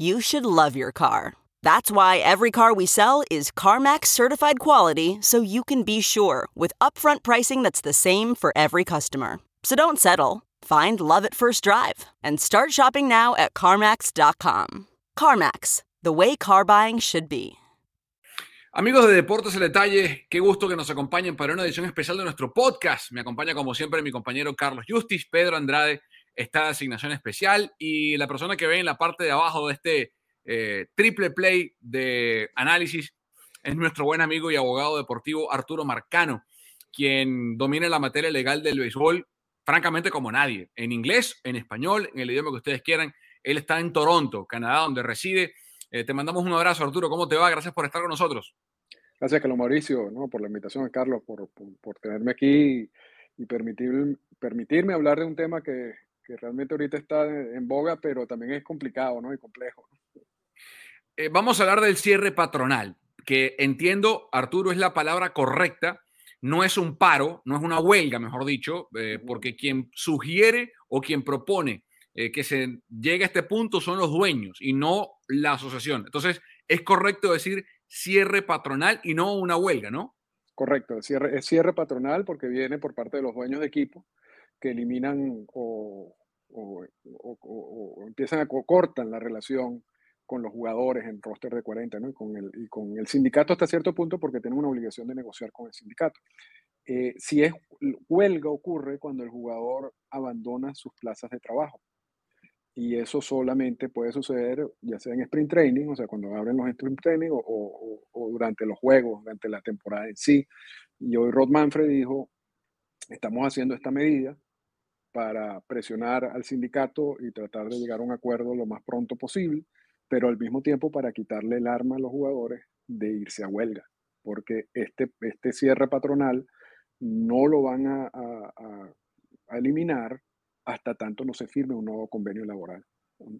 You should love your car. That's why every car we sell is CarMax certified quality so you can be sure with upfront pricing that's the same for every customer. So don't settle. Find love at first drive and start shopping now at CarMax.com. CarMax, the way car buying should be. Amigos de Deportes el Detalle, qué gusto que nos acompañen para una edición especial de nuestro podcast. Me acompaña como siempre mi compañero Carlos Justis, Pedro Andrade está de asignación especial y la persona que ve en la parte de abajo de este eh, triple play de análisis es nuestro buen amigo y abogado deportivo Arturo Marcano, quien domina la materia legal del béisbol francamente como nadie, en inglés, en español, en el idioma que ustedes quieran. Él está en Toronto, Canadá, donde reside eh, te mandamos un abrazo, Arturo. ¿Cómo te va? Gracias por estar con nosotros. Gracias, Carlos Mauricio, ¿no? por la invitación, Carlos, por, por, tenerme aquí y permitir, permitirme hablar de un tema que, que, realmente ahorita está en boga, pero también es complicado ¿no? y complejo. Eh, vamos a hablar del cierre patronal, que entiendo, Arturo, es la palabra correcta. No es un paro, no es una huelga, mejor dicho, eh, porque quien sugiere o quien propone eh, que se llegue a este punto son los dueños y no la asociación. Entonces, es correcto decir cierre patronal y no una huelga, ¿no? Correcto, es cierre, es cierre patronal porque viene por parte de los dueños de equipo que eliminan o, empiezan a cortan la relación con los jugadores en roster de 40, ¿no? Y con, el, y con el sindicato hasta cierto punto porque tienen una obligación de negociar con el sindicato. Eh, si es huelga ocurre cuando el jugador abandona sus plazas de trabajo y eso solamente puede suceder ya sea en sprint training, o sea, cuando abren los sprint training o, durante los juegos, durante la temporada en sí. Y hoy Rod Manfred dijo, estamos haciendo esta medida para presionar al sindicato y tratar de llegar a un acuerdo lo más pronto posible, pero al mismo tiempo para quitarle el arma a los jugadores de irse a huelga, porque este, este cierre patronal no lo van a, eliminar hasta tanto no se firme un nuevo convenio laboral.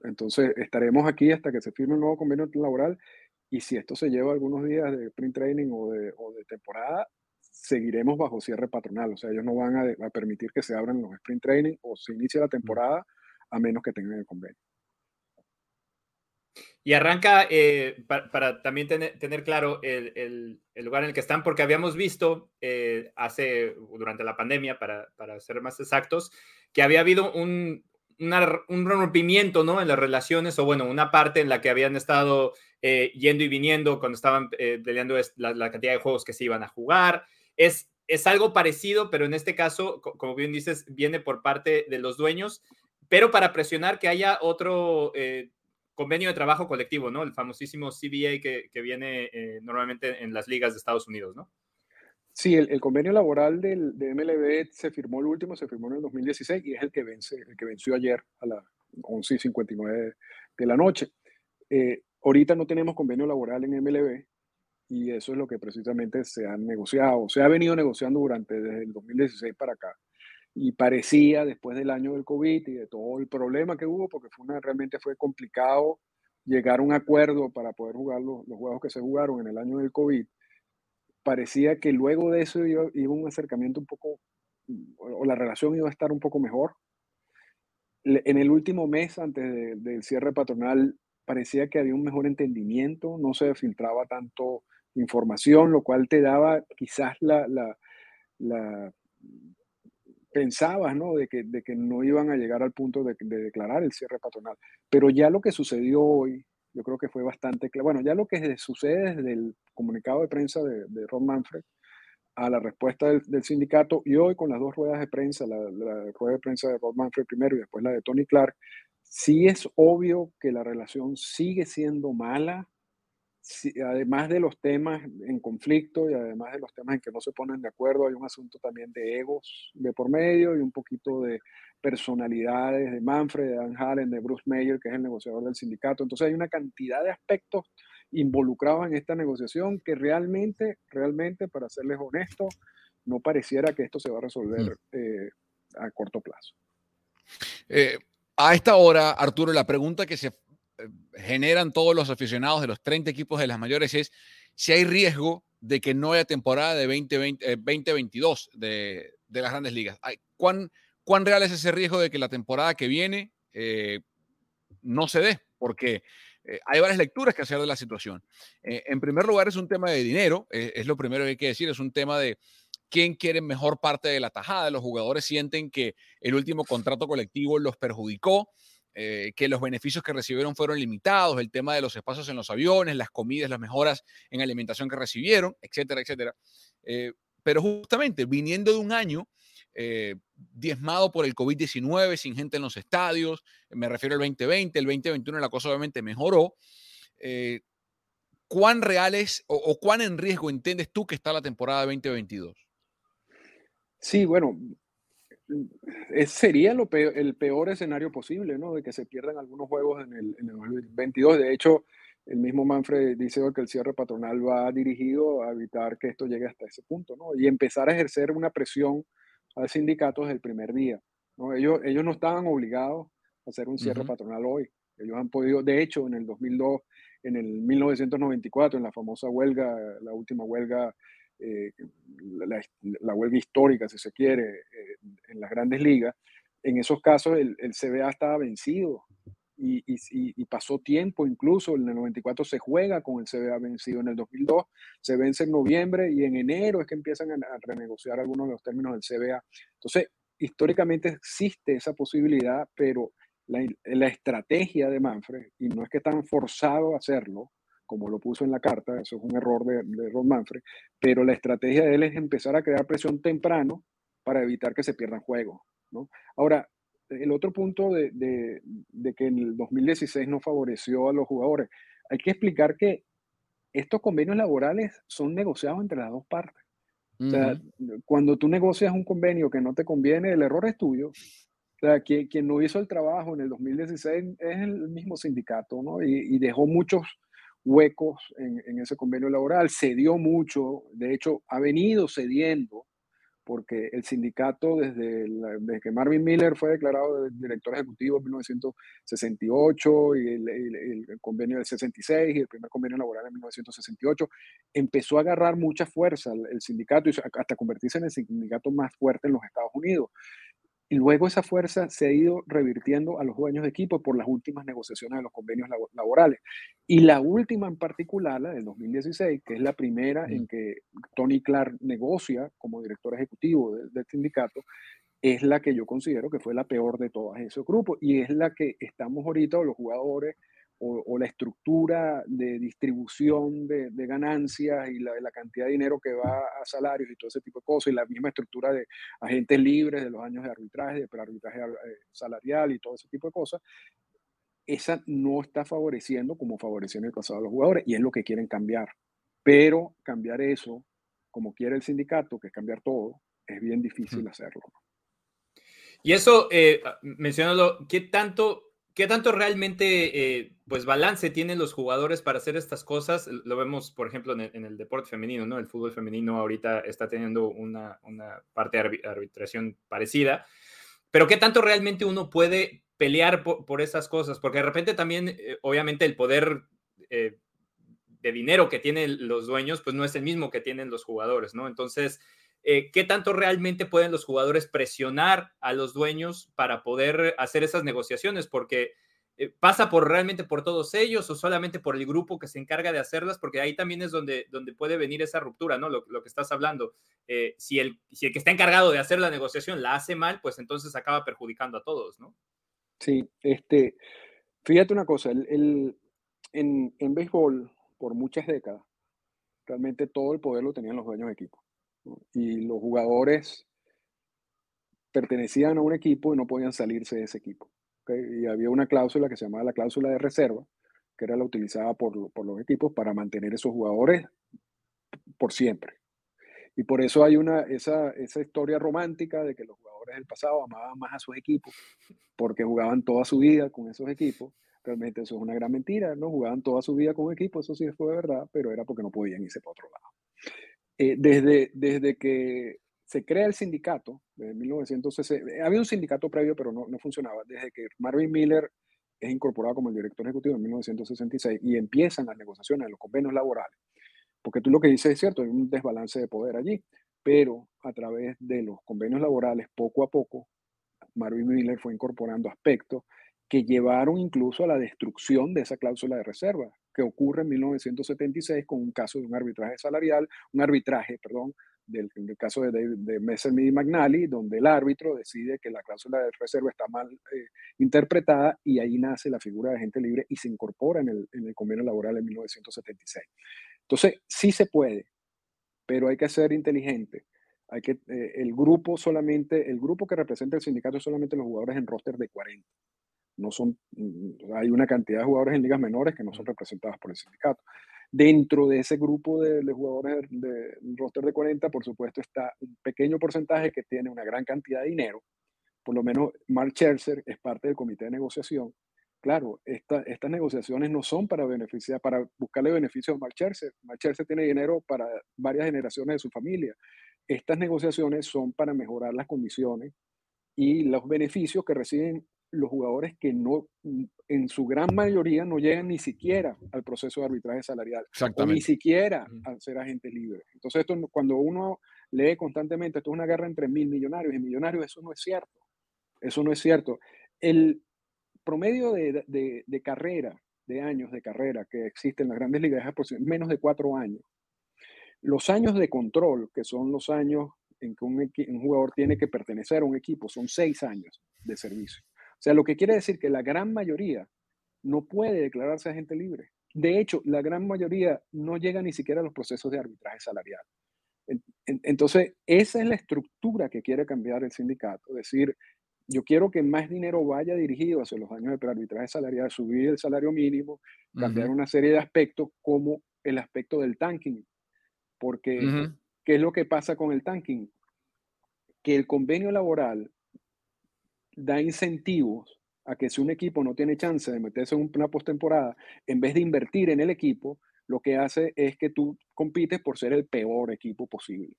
Entonces, estaremos aquí hasta que se firme un nuevo convenio laboral y si esto se lleva algunos días de print training o de temporada, seguiremos bajo cierre patronal. O sea, ellos no van a, permitir que se abran los sprint training o se inicie la temporada a menos que tengan el convenio. Y arranca, eh, para, también tener, claro el, lugar en el que están, porque habíamos visto eh, hace, durante la pandemia, para, para, ser más exactos, que había habido un, un rompimiento ¿no? en las relaciones, o bueno, una parte en la que habían estado eh, yendo y viniendo cuando estaban peleando la, la, cantidad de juegos que se iban a jugar. Es, es algo parecido, pero en este caso, como bien dices, viene por parte de los dueños, pero para presionar que haya otro convenio de trabajo colectivo, ¿no? El famosísimo CBA que, que viene eh, normalmente en las ligas de Estados Unidos, ¿no? Sí, el, convenio laboral del, de MLB se firmó el último, se firmó en el 2016 y es el que vence, el que venció ayer a las 11.59 de la noche. Eh, ahorita no tenemos convenio laboral en MLB y eso es lo que precisamente se ha negociado, se ha venido negociando durante desde el 2016 para acá y parecía después del año del COVID y de todo el problema que hubo, porque fue una, realmente fue complicado llegar a un acuerdo para poder jugar los, los, juegos que se jugaron en el año del COVID, parecía que luego de eso iba, un acercamiento un poco, o la relación iba a estar un poco mejor. En el último mes, antes del cierre patronal, parecía que había un mejor entendimiento, no se filtraba tanto información, lo cual te daba quizás la, pensabas, ¿no? De que, de que no iban a llegar al punto de, de, declarar el cierre patronal. Pero ya lo que sucedió hoy, yo creo que fue bastante claro. Bueno, ya lo que sucede desde el comunicado de prensa de, de Ron Manfred a la respuesta del, del, sindicato y hoy con las dos ruedas de prensa, la, la, rueda de prensa de Ron Manfred primero y después la de Tony Clark, sí es obvio que la relación sigue siendo mala, además de los temas en conflicto y además de los temas en que no se ponen de acuerdo, hay un asunto también de egos de por medio y un poquito de personalidades de Manfred, de Dan Hallen, de Bruce Mayer, que es el negociador del sindicato. Entonces hay una cantidad de aspectos involucrados en esta negociación que realmente, realmente, para serles honesto, no pareciera que esto se va a resolver mm. eh, a corto plazo. Eh, a esta hora, Arturo, la pregunta que se generan todos los aficionados de los 30 equipos de las mayores es si hay riesgo de que no haya temporada de 2020, 2022 eh, de, las grandes ligas. ¿Cuán, ¿Cuán real es ese riesgo de que la temporada que viene eh, no se dé? Porque eh, hay varias lecturas que hacer de la situación. en primer lugar, es un tema de dinero, es lo primero que hay que decir, es un tema de quién quiere mejor parte de la tajada. Los jugadores sienten que el último contrato colectivo los perjudicó. Eh, que los beneficios que recibieron fueron limitados, el tema de los espacios en los aviones, las comidas, las mejoras en alimentación que recibieron, etcétera, etcétera. Eh, pero justamente viniendo de un año eh, diezmado por el COVID-19, sin gente en los estadios, me refiero al 2020, el 2021 la cosa obviamente mejoró. ¿Cuán reales o, o cuán en riesgo entiendes tú que está la temporada 2022? Sí, bueno, sería lo el peor escenario posible, ¿no? De que se pierdan algunos juegos en el, en el 2022. De hecho, el mismo Manfred dice que el cierre patronal va dirigido a evitar que esto llegue hasta ese punto, ¿no? Y empezar a ejercer una presión al sindicato desde el primer día, ¿no? Ellos, ellos no estaban obligados a hacer un cierre patronal hoy. Ellos han podido, de hecho, en el 2002, en el 1994, en la famosa huelga, la última huelga eh, la, huelga histórica, si se quiere, eh, en las grandes ligas, en esos casos el, CBA estaba vencido y, pasó tiempo incluso, en el 94 se juega con el CBA vencido, en el 2002 se vence en noviembre y en enero es que empiezan a, renegociar algunos de los términos del CBA. Entonces, históricamente existe esa posibilidad, pero la, la, estrategia de Manfred, y no es que están forzados a hacerlo, como lo puso en la carta, eso es un error de, de Ron Manfred, pero la estrategia de él es empezar a crear presión temprano para evitar que se pierdan juegos. ¿no? Ahora, el otro punto de, de, de, que en el 2016 no favoreció a los jugadores, hay que explicar que estos convenios laborales son negociados entre las dos partes. O sea, cuando tú negocias un convenio que no te conviene, el error es tuyo. O sea, quien, quien no hizo el trabajo en el 2016 es el mismo sindicato, ¿no? Y, y dejó muchos huecos en, ese convenio laboral, cedió mucho, de hecho ha venido cediendo, porque el sindicato desde, que Marvin Miller fue declarado director ejecutivo en 1968 y el, convenio del 66 y el primer convenio laboral en 1968, empezó a agarrar mucha fuerza el, el sindicato y hasta convertirse en el sindicato más fuerte en los Estados Unidos. Y luego esa fuerza se ha ido revirtiendo a los dueños de equipo por las últimas negociaciones de los convenios laborales. Y la última en particular, la del 2016, que es la primera en que Tony Clark negocia como director ejecutivo del sindicato, es la que yo considero que fue la peor de todas esos grupos y es la que estamos ahorita, los jugadores, o, la estructura de distribución de, ganancias y la, la, cantidad de dinero que va a salarios y todo ese tipo de cosas, y la misma estructura de agentes libres de los años de arbitraje, de arbitraje eh, salarial y todo ese tipo de cosas, esa no está favoreciendo como favoreció en el pasado a los jugadores y es lo que quieren cambiar. Pero cambiar eso, como quiere el sindicato, que es cambiar todo, es bien difícil hacerlo. Y eso, eh, mencionando, ¿qué tanto ¿Qué tanto realmente eh, pues balance tienen los jugadores para hacer estas cosas? Lo vemos, por ejemplo, en el, deporte femenino, ¿no? El fútbol femenino ahorita está teniendo una, parte de arbitración parecida. Pero ¿qué tanto realmente uno puede pelear por, esas cosas? Porque de repente también, eh, obviamente, el poder eh, dinero que tienen los dueños, pues no es el mismo que tienen los jugadores, ¿no? Entonces, eh, ¿qué tanto realmente pueden los jugadores presionar a los dueños para poder hacer esas negociaciones? Porque eh, pasa por realmente por todos ellos o solamente por el grupo que se encarga de hacerlas, porque ahí también es donde, donde puede venir esa ruptura, ¿no? Lo, que estás hablando. Eh, si, el, si el que está encargado de hacer la negociación la hace mal, pues entonces acaba perjudicando a todos, ¿no? Sí, este, fíjate una cosa, el, en, en béisbol, por muchas décadas, realmente todo el poder lo tenían los dueños de equipo. Y los jugadores pertenecían a un equipo y no podían salirse de ese equipo. Y había una cláusula que se llamaba la cláusula de reserva, que era la utilizada por, por los equipos para mantener esos jugadores por siempre. Y por eso hay una, esa, esa historia romántica de que los jugadores del pasado amaban más a sus equipos, porque jugaban toda su vida con esos equipos. Realmente eso es una gran mentira, ¿no? Jugaban toda su vida con un equipo, eso sí fue verdad, pero era porque no podían irse para otro lado. Eh, desde, desde que se crea el sindicato, de 1960, eh, había un sindicato previo, pero no, no funcionaba, desde que Marvin Miller es incorporado como el director ejecutivo en 1966 y empiezan las negociaciones de los convenios laborales, porque tú lo que dices es cierto, hay un desbalance de poder allí, pero a través de los convenios laborales, poco a poco, Marvin Miller fue incorporando aspectos que llevaron incluso a la destrucción de esa cláusula de reserva, que ocurre en 1976 con un caso de un arbitraje salarial, un arbitraje, perdón, del, caso de, de, Messerschmitt y McNally, donde el árbitro decide que la cláusula de reserva está mal eh, interpretada y ahí nace la figura de agente libre y se incorpora en el, en el convenio laboral en 1976. Entonces, sí se puede, pero hay que ser inteligente. Hay que, eh, el grupo solamente, el grupo que representa el sindicato es solamente los jugadores en roster de 40 no son, mm, hay una cantidad de jugadores en ligas menores que no son representados por el sindicato. Dentro de ese grupo de, jugadores de, roster de 40, por supuesto, está un pequeño porcentaje que tiene una gran cantidad de dinero. Por lo menos Mark Scherzer es parte del comité de negociación. Claro, estas negociaciones no son para beneficiar, para buscarle beneficios a Mark Scherzer. Mark Scherzer tiene dinero para varias generaciones de su familia. Estas negociaciones son para mejorar las condiciones y los beneficios que reciben los jugadores que no, en su gran mayoría, no llegan ni siquiera al proceso de arbitraje salarial, o ni siquiera a ser agente libre. Entonces, esto, cuando uno lee constantemente, esto es una guerra entre mil millonarios y millonarios, eso no es cierto. Eso no es cierto. El promedio de, de, de carrera, de años de carrera que existe en las grandes ligas es menos de cuatro años. Los años de control, que son los años en que un, un jugador tiene que pertenecer a un equipo, son seis años de servicio. O sea, lo que quiere decir que la gran mayoría no puede declararse agente libre. De hecho, la gran mayoría no llega ni siquiera a los procesos de arbitraje salarial. Entonces, esa es la estructura que quiere cambiar el sindicato. Es decir, yo quiero que más dinero vaya dirigido hacia los años de arbitraje salarial, subir el salario mínimo, cambiar una serie de aspectos como el aspecto del tanking. Porque, ¿qué es lo que pasa con el tanking? Que el convenio laboral da incentivos a que si un equipo no tiene chance de meterse en una postemporada, en vez de invertir en el equipo, lo que hace es que tú compites por ser el peor equipo posible.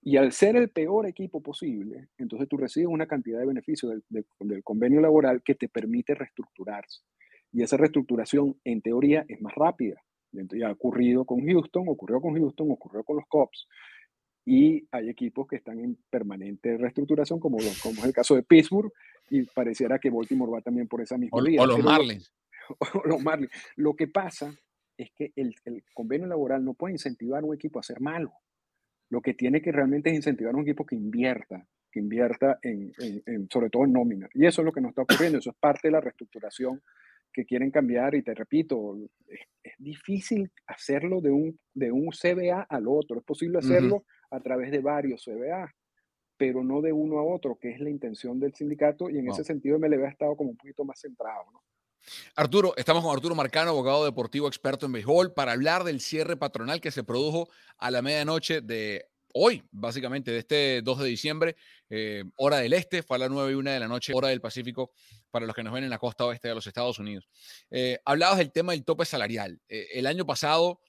Y al ser el peor equipo posible, entonces tú recibes una cantidad de beneficios del, convenio laboral que te permite reestructurarse. Y esa reestructuración, en teoría, es más rápida. Ya ha ocurrido con Houston, ocurrió con Houston, ocurrió con los Cubs y hay equipos que están en permanente reestructuración, como, como es el caso de Pittsburgh, y pareciera que Baltimore va también por esa misma vía. O los Marlins. O los Marlins. Lo que pasa es que el, el, convenio laboral no puede incentivar a un equipo a ser malo. Lo que tiene que realmente es incentivar a un equipo que invierta, que invierta en, en, sobre todo en nómina. Y eso es lo que nos está ocurriendo, eso es parte de la reestructuración que quieren cambiar y te repito, es, es difícil hacerlo de un, de un CBA al otro, es posible hacerlo a través de varios CBA, pero no de uno a otro, que es la intención del sindicato, y en ese sentido MLB ha estado como un poquito más centrado. ¿no? Arturo, estamos con Arturo Marcano, abogado deportivo experto en béisbol, para hablar del cierre patronal que se produjo a la medianoche de hoy, básicamente, de este 2 de diciembre, eh, hora del este, fue a las 9 y 1 de la noche, hora del Pacífico, para los que nos ven en la costa oeste de los Estados Unidos. Eh, hablabas del tema del tope salarial. Eh, el año pasado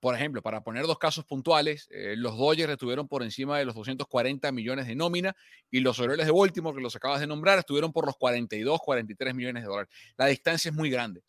por ejemplo, para poner dos casos puntuales, eh, los Dodgers estuvieron por encima de los 240 millones de nómina y los Orioles de Baltimore, que los acabas de nombrar, estuvieron por los 42, 43 millones de dólares. La distancia es muy grande.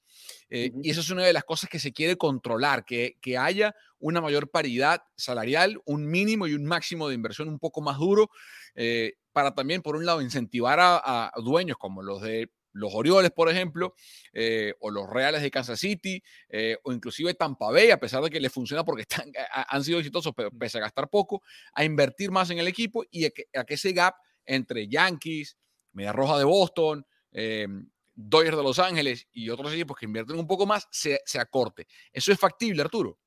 Eh, y eso es una de las cosas que se quiere controlar, que, que haya una mayor paridad salarial, un mínimo y un máximo de inversión un poco más duro, eh, para también, por un lado, incentivar a dueños como los de los Orioles, por ejemplo, eh, o los Reales de Kansas City, eh, o inclusive Tampa Bay, a pesar de que les funciona porque están, han sido exitosos, pero pese a gastar poco, a invertir más en el equipo y a que, ese gap entre Yankees, Media Roja de Boston, eh, Dodgers de Los Ángeles y otros equipos que invierten un poco más, se, acorte. ¿Eso es factible, Arturo?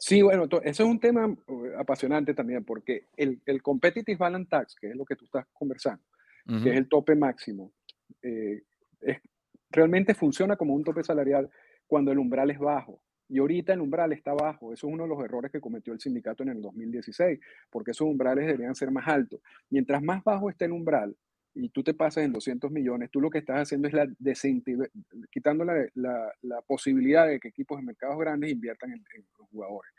Sí, bueno, eso es un tema uh, apasionante también, porque el, el Competitive Balance Tax, que es lo que tú estás conversando, que es el tope máximo, eh, realmente funciona como un tope salarial cuando el umbral es bajo. Y ahorita el umbral está bajo. Eso es uno de los errores que cometió el sindicato en el 2016, porque esos umbrales deberían ser más altos. Mientras más bajo esté el umbral y tú te pasas en 200 millones, tú lo que estás haciendo es la quitando la, la, posibilidad de que equipos de mercados grandes inviertan en, los jugadores.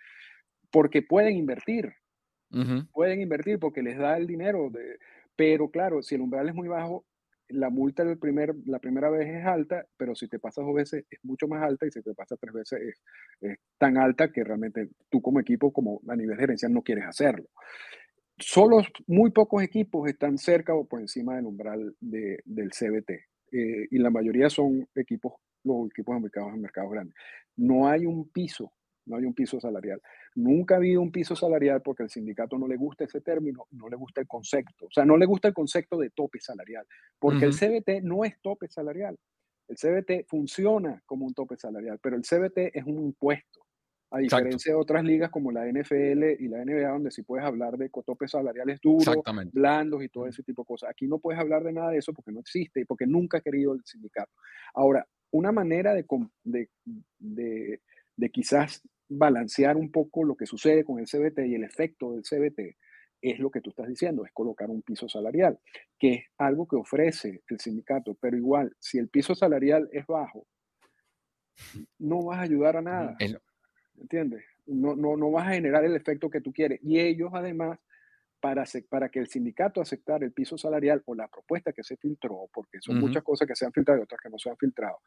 Porque pueden invertir. Pueden invertir porque les da el dinero. De, pero claro, si el umbral es muy bajo, la multa del primer, la primera vez es alta, pero si te pasas dos veces es mucho más alta y si te pasas tres veces es, tan alta que realmente tú como equipo, como a nivel gerencial, no quieres hacerlo. Solo muy pocos equipos están cerca o por encima del umbral de, del CBT eh, y la mayoría son equipos, los equipos ubicados en mercados grandes. No hay un piso no hay un piso salarial. Nunca ha habido un piso salarial porque al sindicato no le gusta ese término, no le gusta el concepto. O sea, no le gusta el concepto de tope salarial, porque el CBT no es tope salarial. El CBT funciona como un tope salarial, pero el CBT es un impuesto. A diferencia de otras ligas como la NFL y la NBA, donde sí puedes hablar de topes salariales duros, blandos y todo ese tipo de cosas. Aquí no puedes hablar de nada de eso porque no existe y porque nunca ha querido el sindicato. Ahora, una manera de, de, de, de quizás balancear un poco lo que sucede con el CBT y el efecto del CBT es lo que tú estás diciendo, es colocar un piso salarial, que es algo que ofrece el sindicato, pero igual, si el piso salarial es bajo, no vas a ayudar a nada. ¿Entiendes? No, no, no vas a generar el efecto que tú quieres. Y ellos además, para, para que el sindicato aceptara el piso salarial o la propuesta que se filtró, porque son muchas cosas que se han filtrado y otras que no se han filtrado,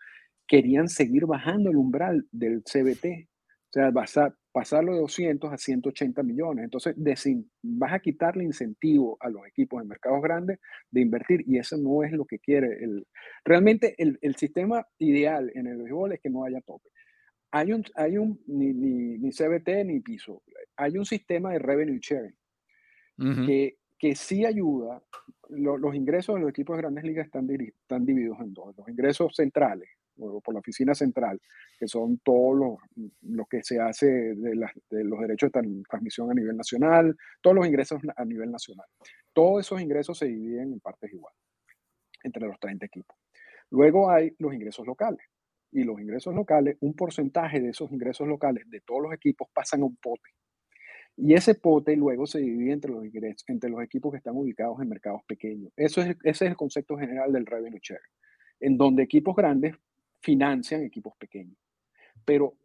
querían seguir bajando el umbral del CBT o sea, vas a pasarlo de 200 a 180 millones. Entonces, vas a quitarle incentivo a los equipos de mercados grandes de invertir y eso no es lo que quiere. El, realmente el, el sistema ideal en el béisbol es que no haya tope. Hay un, hay un ni, ni, ni CBT ni piso. Hay un sistema de revenue sharing que, que sí ayuda. los ingresos de los equipos de grandes ligas están, están divididos en dos. Los ingresos centrales, por la oficina central, que son todos los lo que se hace de, los derechos de transmisión a nivel nacional, todos los ingresos a nivel nacional. Todos esos ingresos se dividen en partes iguales entre los 30 equipos. Luego hay los ingresos locales. Y los ingresos locales, un porcentaje de esos ingresos locales de todos los equipos pasan a un pote. Y ese pote luego se divide entre los, entre los equipos que están ubicados en mercados pequeños. Eso es, ese es el concepto general del revenue share, en donde equipos grandes financian equipos pequeños. Pero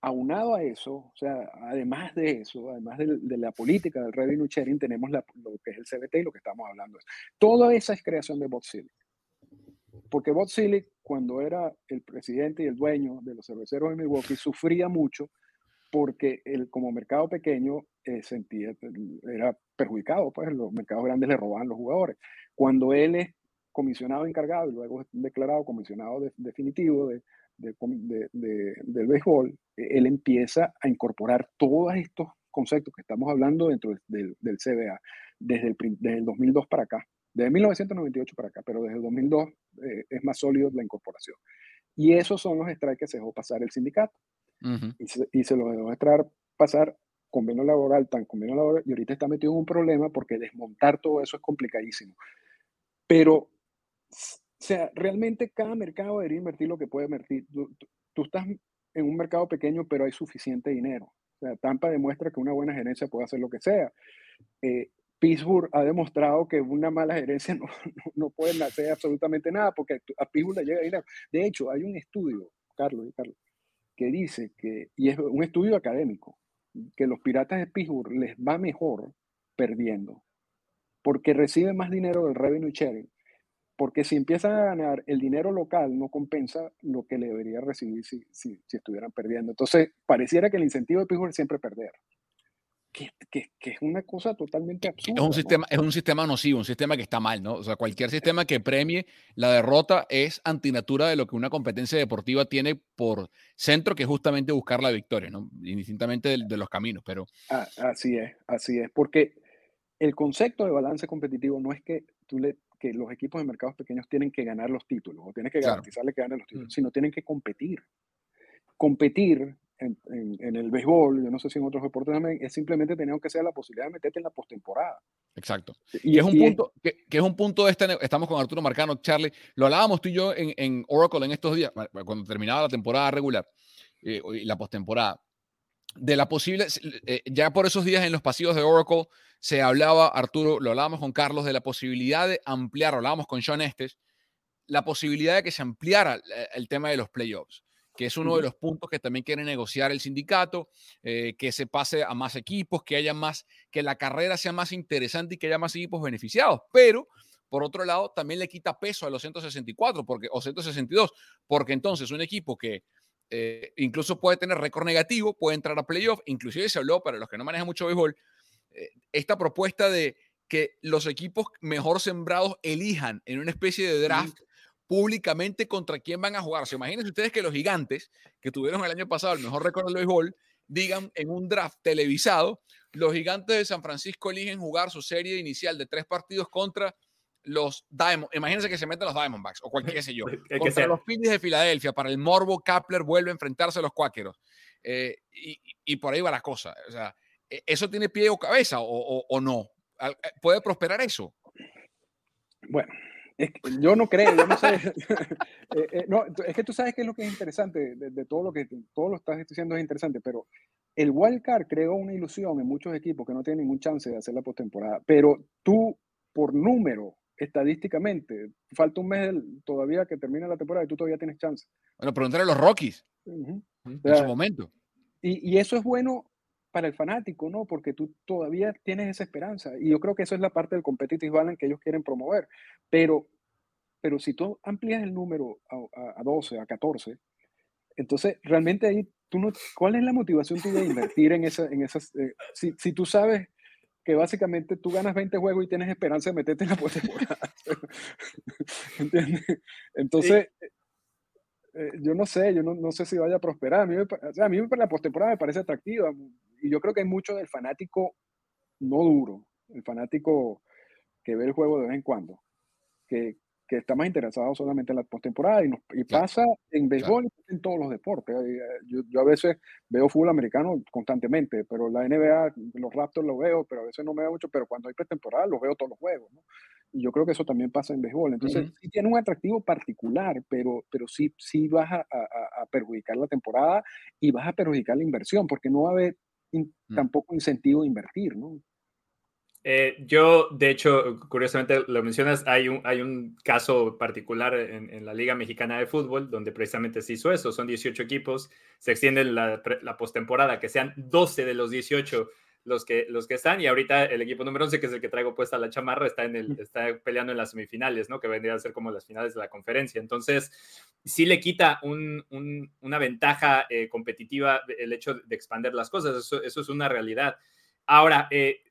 aunado a eso, o sea, además de eso, además de, la política del revenue sharing, tenemos lo que es el CBT y lo que estamos hablando. Toda esa es creación de Bot Porque Bot cuando era el presidente y el dueño de los cerveceros de Milwaukee, sufría mucho porque él, como mercado pequeño eh, sentía, era perjudicado, pues los mercados grandes le robaban los jugadores. Cuando él es comisionado encargado y luego declarado comisionado definitivo de, del béisbol, e, él empieza a incorporar todos estos conceptos que estamos hablando dentro del, del CBA desde el, desde el 2002 para acá, desde 1998 para acá, pero desde el 2002 eh, es más sólido la incorporación. Y esos son los strikes que se dejó pasar el sindicato. Y, se, y se los dejó pasar convenio laboral, tan convenio laboral, y ahorita está metido en un problema porque desmontar todo eso es complicadísimo. Pero o sea, realmente cada mercado debería invertir lo que puede invertir. Tú, estás en un mercado pequeño, pero hay suficiente dinero. O sea, Tampa demuestra que una buena gerencia puede hacer lo que sea. Eh, Pittsburgh ha demostrado que una mala gerencia no, no, puede hacer absolutamente nada porque a Pittsburgh le llega dinero. De hecho, hay un estudio, Carlos, Carlos que dice que, y es un estudio académico, que los piratas de Pittsburgh les va mejor perdiendo, porque reciben más dinero del revenue sharing, porque si empiezan a ganar, el dinero local no compensa lo que le debería recibir si, si, si estuvieran perdiendo. Entonces, pareciera que el incentivo de Pittsburgh es siempre perder que, que, es una cosa totalmente absurda. Es un, sistema, es un sistema nocivo, un sistema que está mal, ¿no? O sea, cualquier sistema que premie la derrota es antinatura de lo que una competencia deportiva tiene por centro, que es justamente buscar la victoria, ¿no? Indistintamente de, de los caminos, pero... Ah, así es, así es, porque el concepto de balance competitivo no es que, tú le, que los equipos de mercados pequeños tienen que ganar los títulos o tienes que garantizarle que ganen los títulos, mm. sino tienen que competir. Competir en, el béisbol, yo no sé si en otros deportes también, es simplemente tener que sea la posibilidad de meterte en la postemporada. Exacto. Y, es un punto, que, es un punto de este, estamos con Arturo Marcano, Charlie, lo hablábamos tú y yo en, Oracle en estos días, cuando terminaba la temporada regular eh, y la postemporada, de la posible, eh, ya por esos días en los pasillos de Oracle se hablaba, Arturo, lo hablábamos con Carlos, de la posibilidad de ampliar, hablábamos con Sean Estes, la posibilidad de que se ampliara eh, el tema de los playoffs que es uno de los puntos que también quiere negociar el sindicato, eh, que se pase a más equipos, que haya más, que la carrera sea más interesante y que haya más equipos beneficiados. Pero, por otro lado, también le quita peso a los 164 porque, o 162, porque entonces un equipo que eh, incluso puede tener récord negativo, puede entrar a playoff, inclusive se habló, para los que no manejan mucho béisbol, eh, esta propuesta de que los equipos mejor sembrados elijan en una especie de draft públicamente contra quién van a jugar. ¿Se imaginen ustedes que los gigantes, que tuvieron el año pasado el mejor récord del béisbol, digan en un draft televisado, los gigantes de San Francisco eligen jugar su serie inicial de tres partidos contra los Diamond, imagínense que se meten los Diamondbacks o cualquier, qué sé yo, contra los Phillies de Filadelfia, para el Morbo, Kapler vuelve a enfrentarse a los Cuáqueros. Eh, y, por ahí va la cosa. O sea, ¿e, ¿eso tiene pie o cabeza o, o no? Eh, ¿Puede prosperar eso? Bueno, es yo no creo, yo no sé. Eh, eh, no, es que tú sabes que es lo que es interesante de, todo lo que todo lo estás diciendo es interesante, pero el wildcard creó una ilusión en muchos equipos que no tienen ningún chance de hacer la postemporada. Pero tú, por número, estadísticamente, falta un mes todavía que termine la temporada y tú todavía tienes chance. Bueno, preguntar a los Rockies en su momento. Y, y, eso es bueno para el fanático, ¿no? Porque tú todavía tienes esa esperanza. Y yo creo que eso es la parte del competitive balance que ellos quieren promover. Pero, pero si tú amplías el número a, a, 12, a 14, entonces realmente ahí tú no, ¿cuál es la motivación tuya de invertir en, esa, en esas? Eh, si, si, tú sabes que básicamente tú ganas 20 juegos y tienes esperanza de meterte en la postemporada. ¿Entiendes? Entonces, eh, yo no sé, yo no, no, sé si vaya a prosperar. A mí, o sea, a mí la postemporada me parece atractiva y yo creo que hay mucho del fanático no duro, el fanático que ve el juego de vez en cuando, que, que está más interesado solamente en la postemporada y, y pasa en béisbol y en todos los deportes. Eh, yo, yo, a veces veo fútbol americano constantemente, pero la NBA, los Raptors los veo, pero a veces no me veo mucho, pero cuando hay pretemporada los veo todos los juegos. ¿no? Y yo creo que eso también pasa en béisbol. Entonces, sí tiene un atractivo particular, pero, pero sí, sí vas a, a, perjudicar la temporada y vas a perjudicar la inversión, porque no va a haber mm. tampoco incentivo de invertir, ¿no? Eh, yo, de hecho, curiosamente lo mencionas, hay un, hay un caso particular en, la Liga Mexicana de Fútbol donde precisamente se hizo eso, son 18 equipos, se extiende la, la postemporada, que sean 12 de los 18 los que, los que están y ahorita el equipo número 11, que es el que traigo puesta la chamarra, está, en el, está peleando en las semifinales, ¿no? Que vendría a ser como las finales de la conferencia. Entonces, sí le quita un, un, una ventaja eh, competitiva el hecho de expandir las cosas, eso, eso es una realidad. Ahora, eh,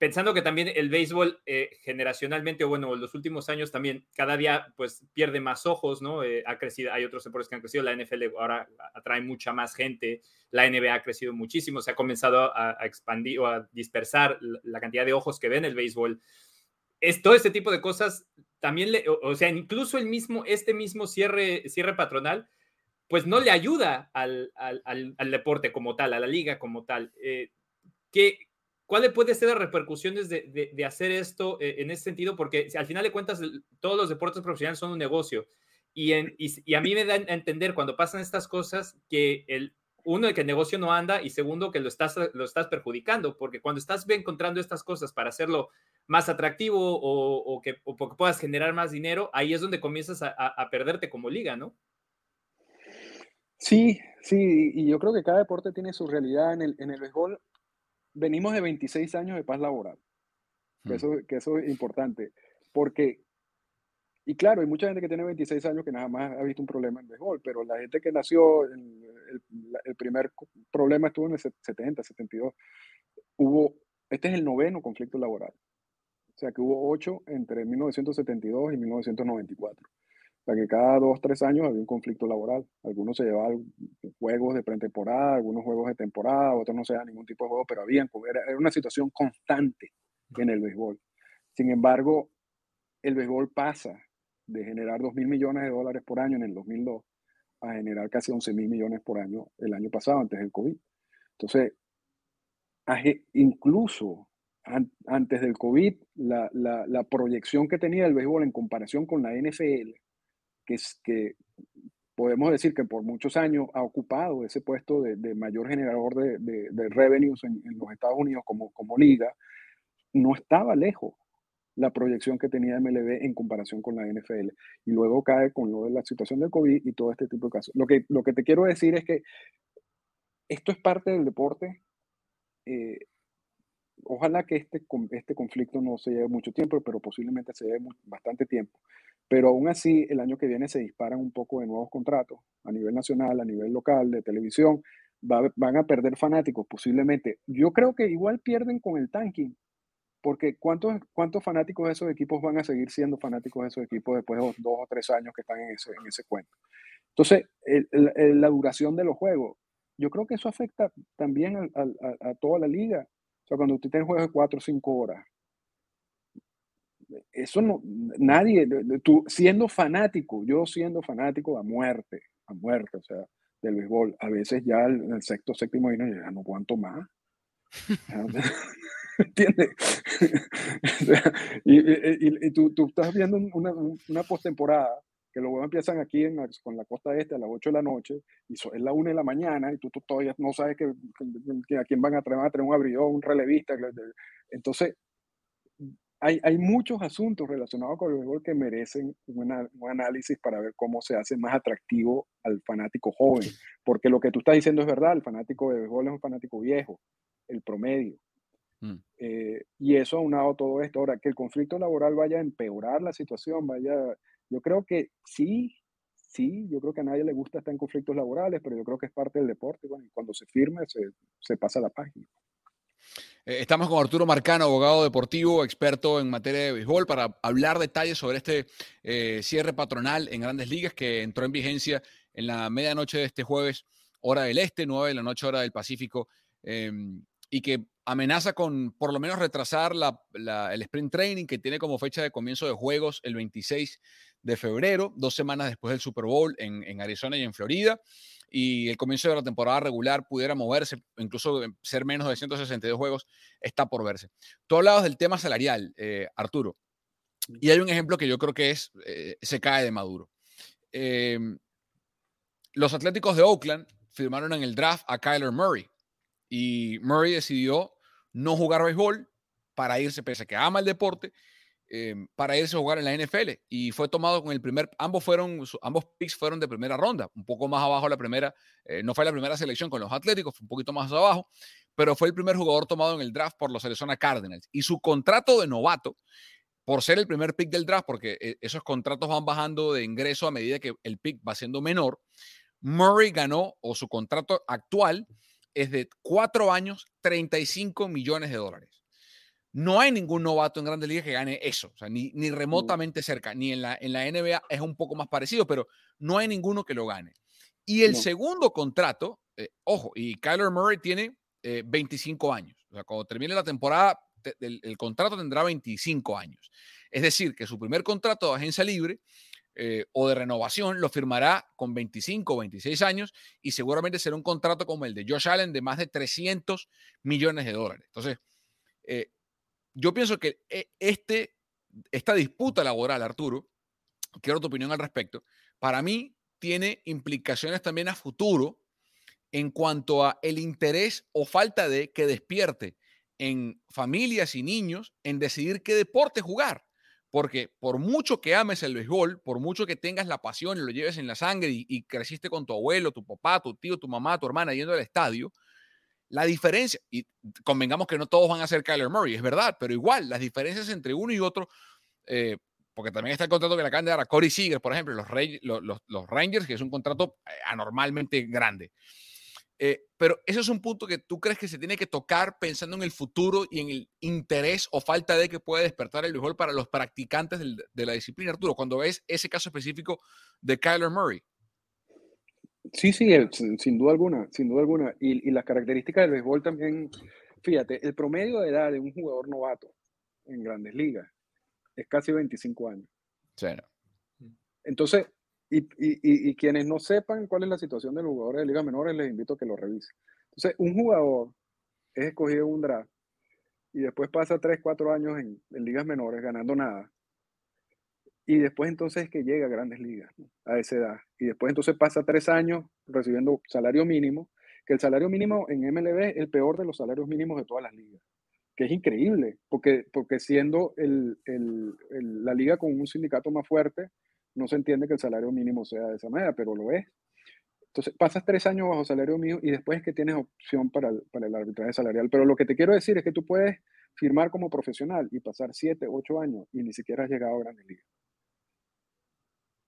pensando que también el béisbol eh, generacionalmente, o bueno, en los últimos años también cada día pues pierde más ojos, ¿no? Eh, ha crecido, hay otros deportes que han crecido, la NFL ahora atrae mucha más gente, la NBA ha crecido muchísimo, se ha comenzado a, expandir o a dispersar la, cantidad de ojos que ven el béisbol. Es, todo este tipo de cosas también, le, o, sea, incluso el mismo, este mismo cierre, cierre patronal, pues no le ayuda al, al, al, deporte como tal, a la liga como tal. Eh, ¿qué, ¿Cuáles pueden ser las repercusiones de, de, hacer esto eh, en ese sentido? Porque al final de cuentas, todos los deportes profesionales son un negocio. Y, en, y, a mí me da a entender cuando pasan estas cosas que el, uno, que el negocio no anda y segundo, que lo estás, lo estás perjudicando, porque cuando estás encontrando estas cosas para hacerlo más atractivo o, que, o puedas generar más dinero, ahí es donde comienzas a, a, perderte como liga, ¿no? Sí, sí, y yo creo que cada deporte tiene su realidad. En el, en el béisbol venimos de 26 años de paz laboral, que, hmm. eso, que eso es importante, porque, y claro, hay mucha gente que tiene 26 años que nada más ha visto un problema en béisbol, pero la gente que nació, el, el primer problema estuvo en el 70, 72, hubo, este es el noveno conflicto laboral, o sea que hubo ocho entre 1972 y 1994 que cada dos, tres años había un conflicto laboral. Algunos se llevaban juegos de pretemporada, algunos juegos de temporada, otros no se daban ningún tipo de juego, pero habían, era, una situación constante en el béisbol. Sin embargo, el béisbol pasa de generar 2 mil millones de dólares por año en el 2002 a generar casi 11 mil millones por año el año pasado, antes del COVID. Entonces, incluso antes del COVID, la, la, proyección que tenía el béisbol en comparación con la NFL que, que podemos decir que por muchos años ha ocupado ese puesto de, mayor generador de, de, revenues en, los Estados Unidos como, como liga, no estaba lejos la proyección que tenía MLB en comparación con la NFL. Y luego cae con lo de la situación del COVID y todo este tipo de casos. Lo que, lo que te quiero decir es que esto es parte del deporte. Eh, ojalá que este, este conflicto no se lleve mucho tiempo, pero posiblemente se lleve bastante tiempo. Pero aún así, el año que viene se disparan un poco de nuevos contratos a nivel nacional, a nivel local, de televisión. van a perder fanáticos posiblemente. Yo creo que igual pierden con el tanking, porque ¿cuántos, ¿cuántos fanáticos de esos equipos van a seguir siendo fanáticos de esos equipos después de dos, o tres años que están en ese, en ese cuento? Entonces, la duración de los juegos, yo creo que eso afecta también a, a, a toda la liga. O sea, cuando usted tiene juegos de cuatro o cinco horas, eso no, nadie, tú siendo fanático, yo siendo fanático a muerte, a muerte, o sea, del béisbol, a veces ya el, el sexto, séptimo año ya no aguanto más. ¿Entiendes? y, y, y tú, tú, estás viendo una, una postemporada que los juegos empiezan aquí en con la costa este a las 8 de la noche y es la 1 de la mañana y tú, tú todavía no sabes que, a quién van a traer, a traer un abridor, un relevista. Entonces, hay, muchos asuntos relacionados con el béisbol que merecen un análisis para ver cómo se hace más atractivo al fanático joven. Porque lo que tú estás diciendo es verdad, el fanático de béisbol es un fanático viejo, el promedio. Mm. Eh, y eso ha unado todo esto. Ahora, que el conflicto laboral vaya a empeorar la situación, vaya, yo creo que sí, sí, yo creo que a nadie le gusta estar en conflictos laborales, pero yo creo que es parte del deporte. Bueno, y cuando se firme, se, se pasa la página. Eh, estamos con Arturo Marcano, abogado deportivo, experto en materia de béisbol, para hablar detalles sobre este eh, cierre patronal en grandes ligas que entró en vigencia en la medianoche de este jueves, hora del este, 9 de la noche, hora del Pacífico, em, y que amenaza con por lo menos retrasar el sprint training que tiene como fecha de comienzo de juegos el 26 de febrero, dos semanas después del Super Bowl en Arizona y en Florida y el comienzo de la temporada regular pudiera moverse, incluso ser menos de 162 juegos, está por verse. Tú hablabas del tema salarial, eh, Arturo, y hay un ejemplo que yo creo que es, eh, se cae de Maduro. Em, los Atléticos de Oakland firmaron en el draft a Kyler Murray y Murray decidió no jugar béisbol para irse, pese a que ama el deporte, Em, para irse a jugar en la NFL y fue tomado con el primer, ambos fueron, ambos picks fueron de primera ronda, un poco más abajo la primera, eh, no fue la primera selección con los Atléticos, fue un poquito más abajo, pero fue el primer jugador tomado en el draft por los Arizona Cardinals y su contrato de novato, por ser el primer pick del draft, porque eh, esos contratos van bajando de ingreso a medida que el pick va siendo menor, Murray ganó, o su contrato actual es de cuatro años, 35 millones de dólares. No hay ningún novato en Grandes Ligas que gane eso, o sea, ni, ni remotamente cerca, ni en la, en la NBA es un poco más parecido, pero no hay ninguno que lo gane. Y el segundo contrato, eh, ojo, y Kyler Murray tiene 25 eh, años, o sea, cuando termine la temporada, el, contrato tendrá 25 años. Es decir, que su primer contrato de agencia libre eh, o de renovación lo firmará con 25 o 26 años y seguramente será un contrato como el de Josh Allen de más de 300 millones de dólares. Entonces, yo pienso que e, este, esta disputa laboral, Arturo, quiero tu opinión al respecto, para mí tiene implicaciones también a futuro en cuanto a el interés o falta de que despierte en familias y niños en decidir qué deporte jugar. Porque por mucho que ames el béisbol, por mucho que tengas la pasión y lo lleves en la sangre y, creciste con tu abuelo, tu papá, tu tío, tu mamá, tu hermana yendo al estadio, la diferencia, y convengamos que no todos van a ser Kyler Murray, es verdad, pero igual, las diferencias entre uno y otro, eh, porque también está el contrato que le acaban de Corey Seager, por ejemplo, los, los, los Rangers, que es un contrato eh, anormalmente grande. Eh, pero ese es un punto que tú crees que se tiene que tocar pensando en el futuro y en el interés o falta de que puede despertar el béisbol para los practicantes de la disciplina, Arturo, cuando ves ese caso específico de Kyler Murray. Sí, sí, sin duda alguna, sin duda alguna. Y, las características del béisbol también, fíjate, el promedio de edad de un jugador novato en grandes ligas es casi 25 años. Sí. Entonces, y, quienes no sepan cuál es la situación de los jugadores de ligas menores, les invito a que lo revisen. Entonces, un jugador es escogido en un draft y después pasa 3, 4 años en, ligas menores ganando nada. Y después entonces es que llega a grandes ligas a esa edad. Y después entonces pasa 3 años recibiendo salario mínimo, que el salario mínimo en MLB es el peor de los salarios mínimos de todas las ligas. Que es increíble, porque, porque siendo el, la liga con un sindicato más fuerte, no se entiende que el salario mínimo sea de esa manera, pero lo es. Entonces, pasas tres años bajo salario mínimo y después es que tienes opción para el, para el arbitraje salarial. Pero lo que te quiero decir es que tú puedes firmar como profesional y pasar siete, ocho años y ni siquiera has llegado a Grandes Ligas.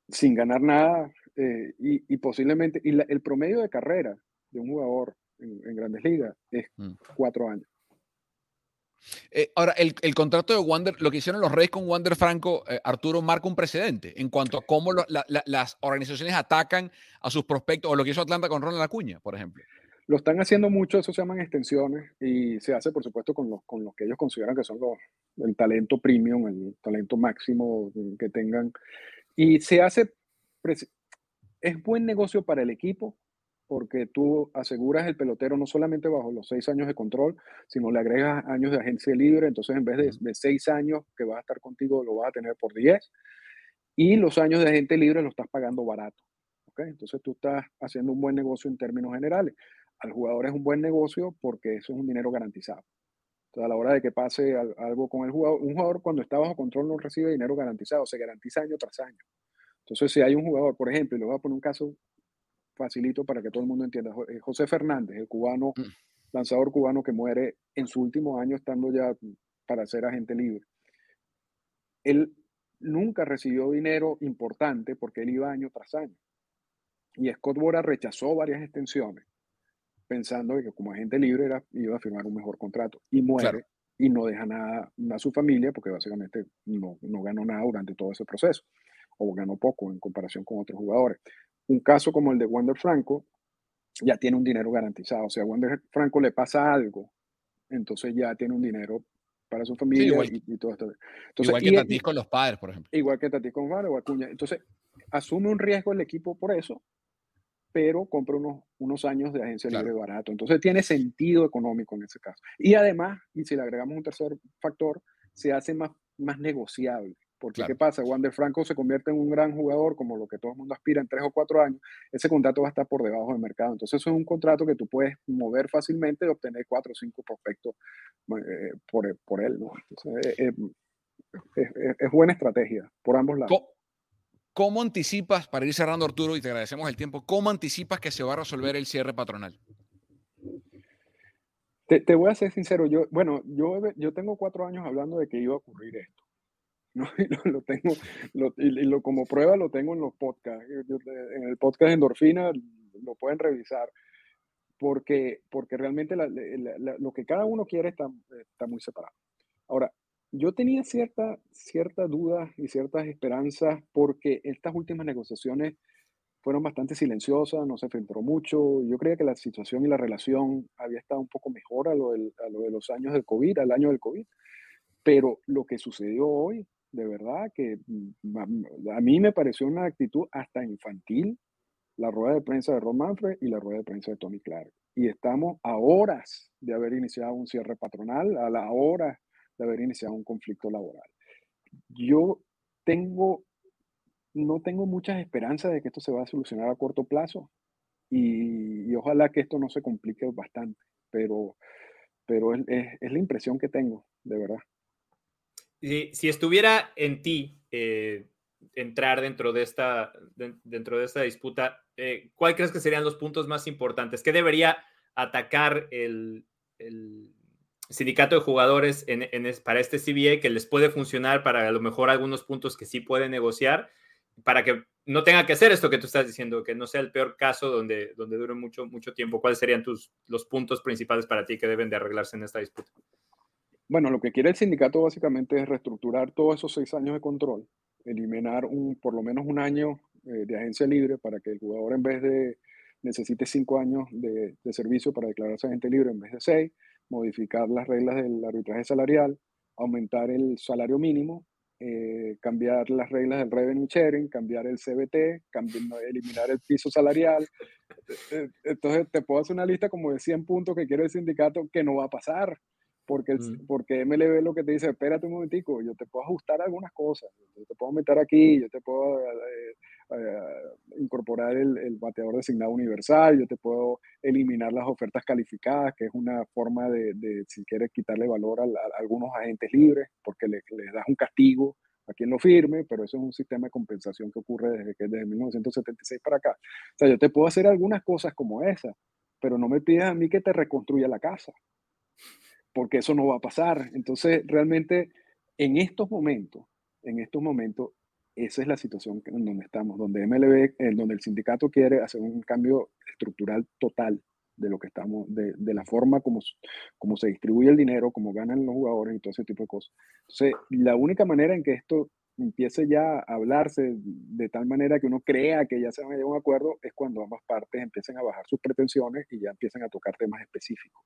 Sin ganar nada eh, y, posiblemente, y el promedio de carrera de un jugador en, Grandes Ligas es mm. cuatro años. Eh, ahora, el, contrato de Wander, lo que hicieron los Reyes con Wander Franco, eh, Arturo, marca un precedente en cuanto a cómo las organizaciones atacan a sus prospectos, o lo que hizo Atlanta con Ronald Acuña, por ejemplo. Lo están haciendo mucho, eso se llaman extensiones, y se hace, por supuesto, con los, con los que ellos consideran que son los, el talento premium, el talento máximo que tengan. Y se hace, es buen negocio para el equipo, porque tú aseguras el pelotero no solamente bajo los seis años de control, sino le agregas años de agencia libre, entonces en vez de, seis años que vas a estar contigo, lo vas a tener por diez, y los años de agente libre lo estás pagando barato. ¿okay? Entonces tú estás haciendo un buen negocio en términos generales. Al jugador es un buen negocio porque eso es un dinero garantizado. A la hora de que pase algo con el jugador, un jugador cuando está bajo control no recibe dinero garantizado, se garantiza año tras año. Entonces, si hay un jugador, por ejemplo, y le voy a poner un caso facilito para que todo el mundo entienda. Eh, José Fernández, el cubano, mm. lanzador cubano que muere en su último año estando ya para ser agente libre. Él nunca recibió dinero importante porque él iba año tras año. Y Scott Bora rechazó varias extensiones pensando que como agente libre era, iba a firmar un mejor contrato y muere y no deja nada a su familia porque básicamente no, no ganó nada durante todo ese proceso o ganó poco en comparación con otros jugadores. Un caso como el de Wander Franco ya tiene un dinero garantizado. O sea, a Wander Franco le pasa algo, entonces ya tiene un dinero para su familia igual, y, todo esto. igual que Tatis con los padres, por ejemplo. Igual que Tatis con padres o Acuña. Entonces, asume un riesgo el equipo por eso, pero compra unos, unos años de agencia libre barato. Entonces, tiene sentido económico en ese caso. Y además, y si le agregamos un tercer factor, se hace más, más negociable. Porque, ¿qué pasa? Wander Franco se convierte en un gran jugador, como lo que todo el mundo aspira en tres o cuatro años. Ese contrato va a estar por debajo del mercado. Entonces, eso es un contrato que tú puedes mover fácilmente y obtener cuatro o cinco prospectos eh, por, por, él. ¿no? Entonces, eh, eh, es, buena estrategia por ambos lados. ¿Cómo, anticipas, para ir cerrando, Arturo, y te agradecemos el tiempo, cómo anticipas que se va a resolver el cierre patronal? Te, te voy a ser sincero, yo, bueno, yo, yo tengo cuatro años hablando de que iba a ocurrir esto. ¿no? Y lo, tengo, y, lo, como prueba lo tengo en los podcasts. en el podcast Endorfina lo pueden revisar, porque, porque realmente lo que cada uno quiere está, está muy separado. Ahora, yo tenía cierta, cierta duda y ciertas esperanzas porque estas últimas negociaciones fueron bastante silenciosas, no se filtró mucho. Yo creía que la situación y la relación había estado un poco mejor a lo, a lo de los años del COVID, al año del COVID. Pero lo que sucedió hoy de verdad que mm, a mí me pareció una actitud hasta infantil la rueda de prensa de Ron Manfred y la rueda de prensa de Tony Clark. Y estamos a horas de haber iniciado un cierre patronal, a la hora de haber iniciado un conflicto laboral. Yo tengo, no tengo muchas esperanzas de que esto se va a solucionar a corto plazo y, ojalá que esto no se complique bastante, pero, pero es la impresión que tengo, de verdad. si, estuviera en ti eh, entrar dentro de esta, dentro de esta disputa, eh, ¿cuál crees que serían los puntos más importantes? ¿Qué debería atacar el, sindicato de jugadores para este CBA que les puede funcionar para a lo mejor algunos puntos que sí puede negociar? Para que no tenga que hacer esto que tú estás diciendo, que no sea el peor caso donde, donde dure mucho, mucho tiempo. ¿Cuáles serían tus, los puntos principales para ti que deben de arreglarse en esta disputa? Bueno, lo que quiere el sindicato básicamente es reestructurar todos esos seis años de control, eliminar un, por lo menos un año eh, de agencia libre para que el jugador en vez de necesite cinco años de, servicio para declararse agente libre en vez de seis, modificar las reglas del arbitraje salarial, aumentar el salario mínimo, eh, cambiar las reglas del revenue sharing, cambiar el CBT, eliminar el piso salarial. Eh, entonces te puedo hacer una lista como de 100 puntos que quiere el sindicato que no va a pasar porque, mm. porque MLB lo que te dice, espérate un momentico, yo te puedo ajustar algunas cosas, yo te puedo meter aquí, yo te puedo eh, eh, incorporar el, el, bateador designado universal, yo te puedo eliminar las ofertas calificadas, que es una forma de, si quieres, quitarle valor a, algunos agentes libres, porque les le das un castigo a quien lo firme, pero eso es un sistema de compensación que ocurre desde, que, desde 1976 para acá. O sea, yo te puedo hacer algunas cosas como esa, pero no me pidas a mí que te reconstruya la casa porque eso no va a pasar. Entonces, realmente, en estos momentos, en estos momentos, esa es la situación en donde estamos, donde MLB, donde el sindicato quiere hacer un cambio estructural total de lo que estamos, de, de, la forma como, como se distribuye el dinero, cómo ganan los jugadores y todo ese tipo de cosas. Entonces, la única manera en que esto empiece ya a hablarse de tal manera que uno crea que ya se van a a un acuerdo es cuando ambas partes empiecen a bajar sus pretensiones y ya empiezan a tocar temas específicos.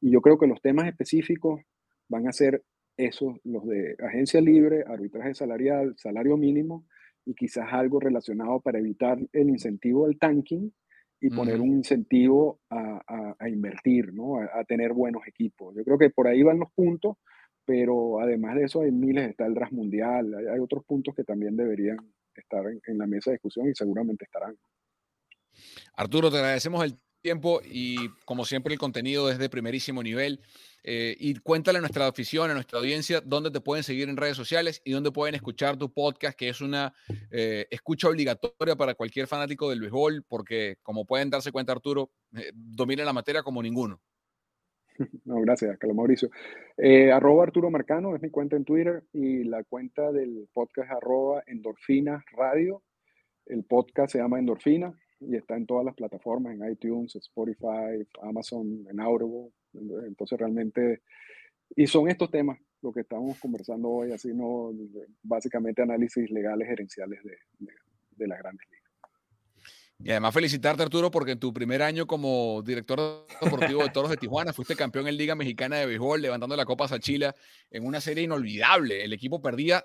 Y yo creo que los temas específicos van a ser esos, los de agencia libre, arbitraje salarial, salario mínimo y quizás algo relacionado para evitar el incentivo del tanking y poner un incentivo a, a, invertir, ¿no? A, a, tener buenos equipos. Yo creo que por ahí van los puntos pero además de eso hay miles, está el DRAS mundial, hay, otros puntos que también deberían estar en, la mesa de discusión y seguramente estarán. Arturo, te agradecemos el tiempo y como siempre el contenido es de primerísimo nivel. Eh, y cuéntale a nuestra afición, a nuestra audiencia, dónde te pueden seguir en redes sociales y dónde pueden escuchar tu podcast, que es una eh, escucha obligatoria para cualquier fanático del béisbol, porque como pueden darse cuenta, Arturo, eh, domina la materia como ninguno. No, gracias, Carlos Mauricio. Arroba Arturo Marcano es mi cuenta en Twitter y la cuenta del podcast arroba Endorfina Radio. El podcast se llama Endorfina y está en todas las plataformas, en iTunes, Spotify, Amazon, en Audible. Entonces realmente, y son estos temas lo que estamos conversando hoy, así no, básicamente análisis legales gerenciales de, de, de las grandes ligas. Y además felicitarte, Arturo, porque en tu primer año como director deportivo de Toros de Tijuana fuiste campeón en Liga Mexicana de Béisbol, levantando la Copa Sachila en una serie inolvidable. El equipo perdía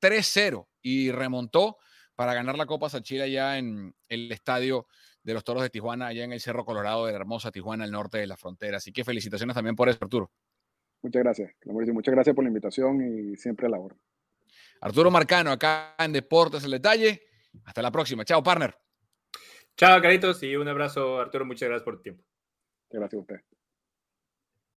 3-0 y remontó para ganar la Copa Sachila ya en el estadio de los Toros de Tijuana, allá en el Cerro Colorado de la hermosa Tijuana, al norte de la frontera. Así que felicitaciones también por eso, Arturo. Muchas gracias, muchas gracias por la invitación y siempre a la hora. Arturo Marcano, acá en Deportes el Detalle. Hasta la próxima. Chao, partner. Chao, caritos, y un abrazo, Arturo. Muchas gracias por tu tiempo. Gracias a usted.